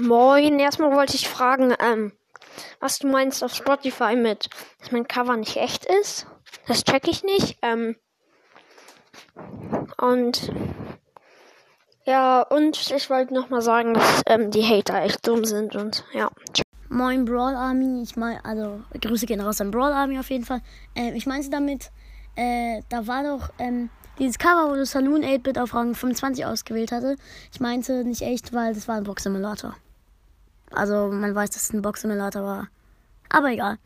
Moin, erstmal wollte ich fragen, ähm, was du meinst auf Spotify mit, dass mein Cover nicht echt ist. Das check ich nicht. Ähm, und ja, und ich wollte nochmal sagen, dass ähm, die Hater echt dumm sind und ja. Moin Brawl Army, ich meine, also Grüße gehen raus an Brawl Army auf jeden Fall. Ähm, ich meinte damit, äh, da war doch ähm, dieses Cover, wo du Saloon 8-Bit auf Rang 25 ausgewählt hatte. Ich meinte nicht echt, weil das war ein Box Simulator. Also man weiß, dass es ein Box Simulator war. Aber egal.